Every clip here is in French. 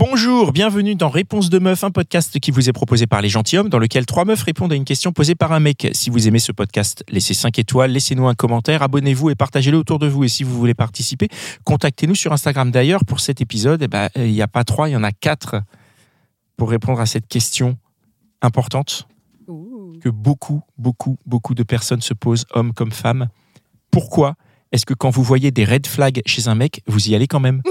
Bonjour, bienvenue dans Réponse de Meuf, un podcast qui vous est proposé par les gentilshommes, dans lequel trois meufs répondent à une question posée par un mec. Si vous aimez ce podcast, laissez 5 étoiles, laissez-nous un commentaire, abonnez-vous et partagez-le autour de vous. Et si vous voulez participer, contactez-nous sur Instagram. D'ailleurs, pour cet épisode, eh ben, il n'y a pas trois, il y en a quatre pour répondre à cette question importante que beaucoup, beaucoup, beaucoup de personnes se posent, hommes comme femmes. Pourquoi est-ce que quand vous voyez des red flags chez un mec, vous y allez quand même?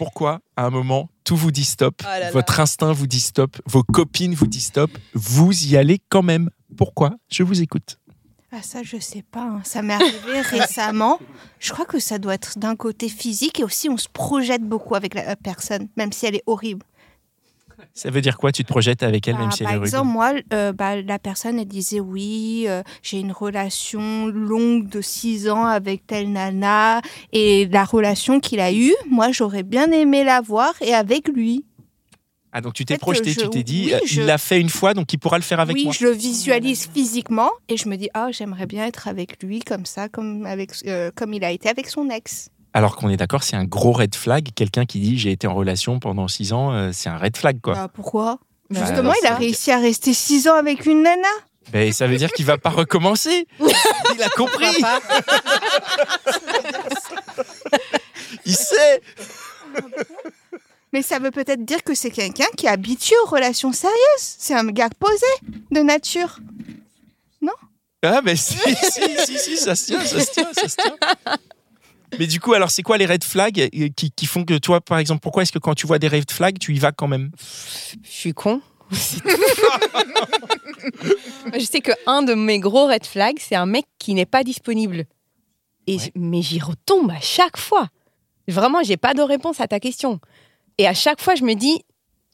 Pourquoi, à un moment, tout vous dit stop, Oh là là. votre instinct vous dit stop, vos copines vous disent stop, vous y allez quand même Pourquoi Je vous écoute. Ah ça, je sais pas. hein. Ça m'est arrivé récemment. Je crois que ça doit être d'un côté physique et aussi on se projette beaucoup avec la euh, personne, même si elle est horrible. Ça veut dire quoi? Tu te projettes avec elle, même Ah, si elle par est rude? exemple, moi, euh, bah, la personne, elle disait oui, euh, j'ai une relation longue de six ans avec telle nana et la relation qu'il a eue, moi, j'aurais bien aimé la voir et avec lui. Ah, donc tu t'es projeté, tu t'es dit, oui, euh, je- il l'a fait une fois, donc il pourra le faire avec oui, moi. je le visualise physiquement et je me dis ah j'aimerais bien être avec lui comme ça, comme avec comme il a été avec son ex. Alors qu'on est d'accord, c'est un gros red flag. Quelqu'un qui dit j'ai été en relation pendant six ans, euh, c'est un red flag, quoi. Bah, pourquoi? Bah, Justement, il a réussi à rester six ans avec une nana. Ben, ça veut dire qu'il va pas recommencer. Il a compris. Il sait. Mais ça veut peut-être dire que c'est quelqu'un qui est habitué aux relations sérieuses. C'est un gars posé de nature. Ah, mais si, si, si, si, ça se tient, ça se tient, ça se tient. Mais du coup, alors, c'est quoi les red flags euh, qui, qui font que toi, par exemple, pourquoi est-ce que quand tu vois des red flags, tu y vas quand même? Je suis con. je sais que un de mes gros red flags, c'est un mec qui n'est pas disponible. Et Ouais. mais j'y retombe à chaque fois. Vraiment, j'ai pas de réponse à ta question. Et à chaque fois, je me dis,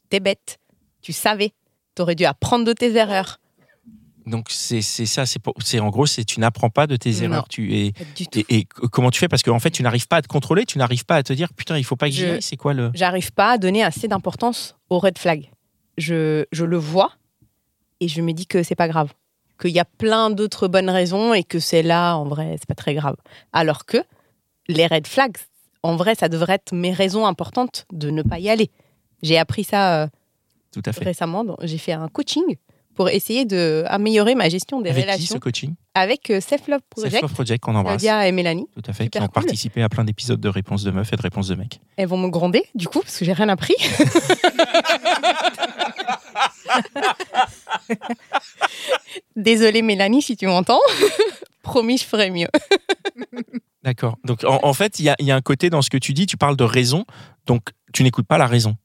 t'es bête. Tu savais. T'aurais dû apprendre de tes erreurs. Donc, c'est c'est ça, c'est en gros, c'est tu n'apprends pas de tes Non. erreurs. Tu, et, Pas du tout. et, et comment tu fais? Parce qu'en fait, tu n'arrives pas à te contrôler, tu n'arrives pas à te dire putain, il faut pas que j'y. C'est quoi le. J'arrive pas à donner assez d'importance aux red flags. Je, je le vois et je me dis que c'est pas grave. Qu'il y a plein d'autres bonnes raisons et que c'est là, en vrai, c'est pas très grave. Alors que les red flags, en vrai, ça devrait être mes raisons importantes de ne pas y aller. J'ai appris ça euh, Tout à fait. récemment. J'ai fait un coaching pour essayer d'améliorer ma gestion des Avec qui relations ce coaching avec euh, Self Love Self Project, Love Project qu'on embrasse. Claudia et Mélanie. Tout à fait. Super qui ont cool. participé à plein d'épisodes de réponses de meufs et de réponses de mecs. Elles vont me gronder, du coup, parce que j'ai rien appris. Désolée Mélanie si tu m'entends. Promis, je ferai mieux. D'accord. Donc, en, en fait, il y a, y a un côté dans ce que tu dis, tu parles de raison, donc tu n'écoutes pas la raison.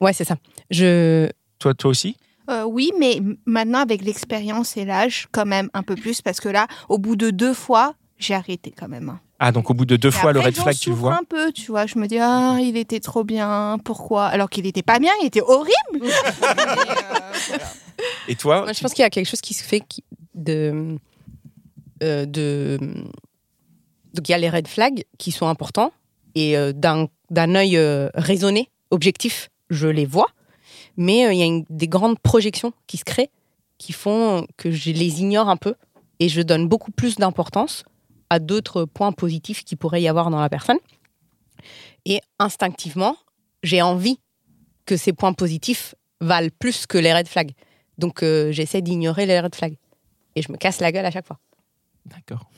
Ouais, c'est ça. Je... Toi, toi aussi? Euh, oui, mais maintenant avec l'expérience et l'âge, quand même un peu plus, parce que là, au bout de deux fois, j'ai arrêté quand même. hein. Ah, donc au bout de deux Et fois le red flag, tu le souffre vois un peu, tu vois. Je me dis ah, il était trop bien. Pourquoi? Alors qu'il était pas bien, il était horrible. Euh, voilà. Et toi Moi, je pense qu'il y a quelque chose qui se fait qui- de... euh, de... Donc il y a les red flags qui sont importants et euh, d'un œil euh, raisonné, objectif, je les vois. Mais euh, il y a une- des grandes projections qui se créent qui font que je les ignore un peu et je donne beaucoup plus d'importance à d'autres points positifs qui pourrait y avoir dans la personne. Et instinctivement, j'ai envie que ces points positifs valent plus que les red flags. Donc euh, j'essaie d'ignorer les red flags. Et je me casse la gueule à chaque fois. D'accord.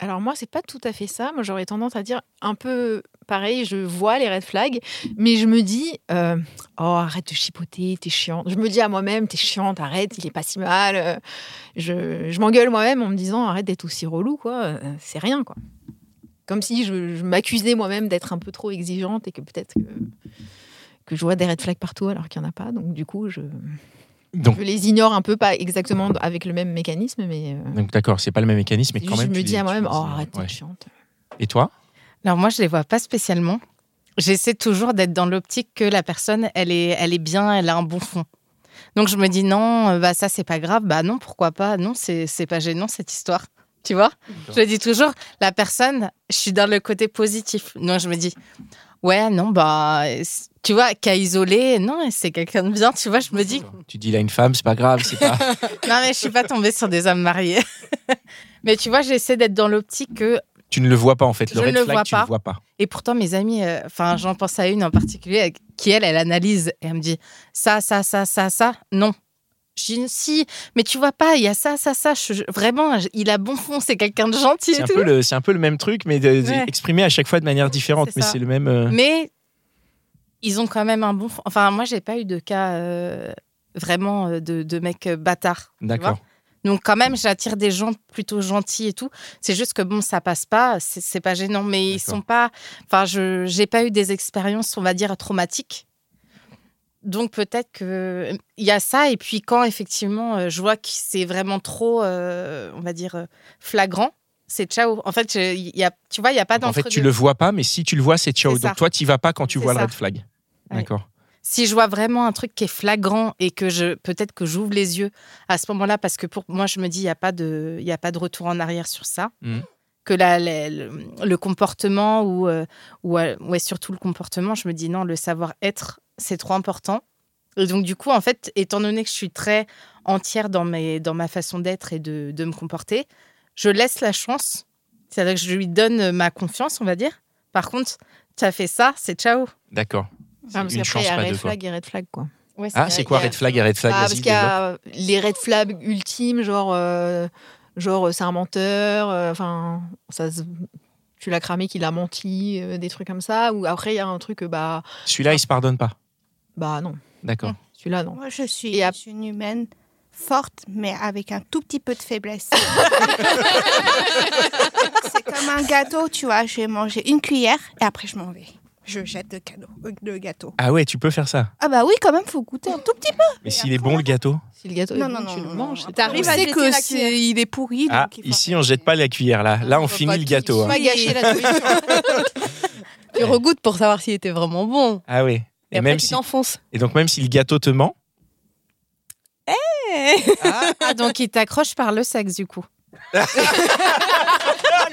Alors moi, c'est pas tout à fait ça. Moi, j'aurais tendance à dire un peu pareil. Je vois les red flags, mais je me dis, euh, oh arrête de chipoter, t'es chiante. Je me dis à moi-même, t'es chiante, arrête, il est pas si mal. Euh, Je, je m'engueule moi-même en me disant, arrête d'être aussi relou, quoi. Euh, C'est rien, quoi. Comme si je, je m'accusais moi-même d'être un peu trop exigeante et que peut-être que, que je vois des red flags partout alors qu'il n'y en a pas. Donc du coup, je, Donc, Je les ignore un peu, pas exactement avec le même mécanisme, mais euh, donc d'accord, c'est pas le même mécanisme, mais quand même. je me dis à moi-même, oh arrête, t'es Ouais. chiante. Et toi? Alors moi, je les vois pas spécialement. J'essaie toujours d'être dans l'optique que la personne, elle est, elle est bien, elle a un bon fond. Donc je me dis non, euh, bah ça c'est pas grave, bah non, pourquoi pas, non, c'est c'est pas gênant cette histoire. Tu vois? Je dis toujours, la personne, je suis dans le côté positif. Donc je me dis, ouais, non, bah, tu vois, qu'à isoler, non, c'est quelqu'un de bien, tu vois, je me dis, Tu dis là une femme, c'est pas grave, c'est pas. non, mais je suis pas tombée sur des hommes mariés. mais tu vois, j'essaie d'être dans l'optique que tu ne le vois pas en fait. Le Je red ne le flag, vois tu le pas. vois pas. Et pourtant, mes amis, euh, enfin, j'en pense à une en particulier avec- qui, elle, elle analyse et elle me dit ça, ça, ça, ça, ça, non. Je dis si, mais tu vois pas, il y a ça, ça, ça. je- je- vraiment, je- il a bon fond, c'est quelqu'un de gentil C'est un, peu le, c'est un peu le même truc, mais de- de- Ouais. exprimé à chaque fois de manière différente. Mais c'est le même. euh, Mais ils ont quand même un bon fond. Enfin, moi, j'ai pas eu de cas euh, vraiment euh, de, de mecs euh, bâtards. tu vois. D'accord. Donc quand même, j'attire des gens plutôt gentils et tout. C'est juste que bon, ça passe pas, c'est pas gênant, mais ils sont pas. Enfin, je j'ai pas eu des expériences, on va dire, traumatiques. Donc peut-être que il y a ça. Et puis quand effectivement, euh, je vois que c'est vraiment trop, euh, on va dire, euh, flagrant, c'est ciao. En fait, il y a, tu vois, il y a pas Donc, en fait, tu le vois pas, mais si tu le vois, c'est ciao. Donc toi, tu vas pas quand tu vois le ça. red flag. Ouais. D'accord. Si je vois vraiment un truc qui est flagrant et que je peut-être que j'ouvre les yeux à ce moment-là parce que pour moi je me dis il y a pas de il y a pas de retour en arrière sur ça. Mhm. que le, le comportement ou euh, ou euh, ouais surtout le comportement je me dis non le savoir-être c'est trop important. Et donc du coup en fait étant donné que je suis très entière dans mes dans ma façon d'être et de, de me comporter je laisse la chance. C'est-à-dire que je lui donne ma confiance on va dire. Par contre tu as fait ça c'est ciao. D'accord. Ah, parce une qu'après, chance, il y a pas red deux, quoi. flag et red flag, quoi. Ouais, Ah, c'est quoi a- red flag et red flag Bah, parce qu'il y a les red flags ultimes, genre, euh, genre c'est un menteur, euh, enfin, ça se- tu l'as cramé qu'il a menti, euh, des trucs comme ça. Ou après, il y a un truc, euh, bah, Celui-là, il se pardonne pas. bah non, D'accord. celui-là, non. Moi, je suis, Et ap- je suis une humaine forte, mais avec un tout petit peu de faiblesse. c'est comme un gâteau, tu vois. Je vais manger une cuillère et après, je m'en vais. Je jette le, cadeau, le gâteau. Ah ouais, tu peux faire ça. Ah bah oui, quand même, faut goûter un tout petit peu. Mais s'il est bon le gâteau Si le gâteau Non, est non, bon, non, tu non, le non. manges. c'est T'arrives à que c'est, il est pourri. Ah, donc il faut ici on arrêter. jette pas la cuillère là. Là on finit le gâteau. hein. Pas gâcher la nourriture. Tu regoutes pour savoir s'il était vraiment bon. Ah oui. Et, Et, après, même tu si... t'enfonces. et donc même si le gâteau te ment. Ah, donc il t'accroche par le sexe, du coup. le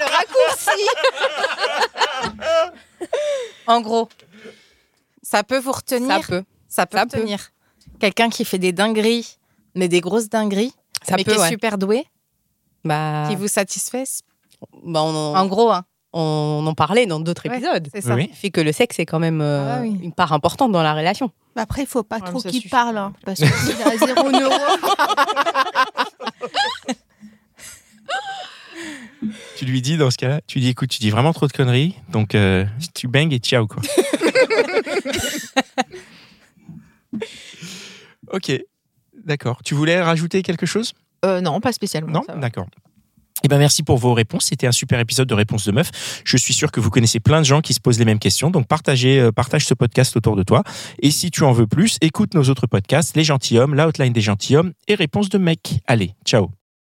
raccourci. En gros, ça peut vous retenir. Ça peut. Ça peut Ça peut. retenir. Quelqu'un qui fait des dingueries, mais des grosses dingueries, Ça mais peut, qui est ouais. super doué, Bah, qui vous satisfait. bah, on, en, En gros, hein. on en parlait dans d'autres Ouais. épisodes. c'est ça. Oui. Il fait que le sexe est quand même euh, Ah oui. une part importante dans la relation. Bah après, il faut pas Ouais, trop qu'il parle, hein, parce que s'il a zéro neurone. Tu lui dis dans ce cas-là, tu dis écoute, tu dis vraiment trop de conneries, donc euh, tu bangs et ciao quoi. ok, d'accord. Tu voulais rajouter quelque chose? Euh, non, pas spécialement. Non? D'accord. Eh ben merci pour vos réponses. C'était un super épisode de Réponse de Meuf. Je suis sûr que vous connaissez plein de gens qui se posent les mêmes questions. Donc partagez, euh, partage ce podcast autour de toi. Et si tu en veux plus, écoute nos autres podcasts, Les Gentilhommes, La Hotline des Gentilhommes et Réponse de Mec. Allez, ciao.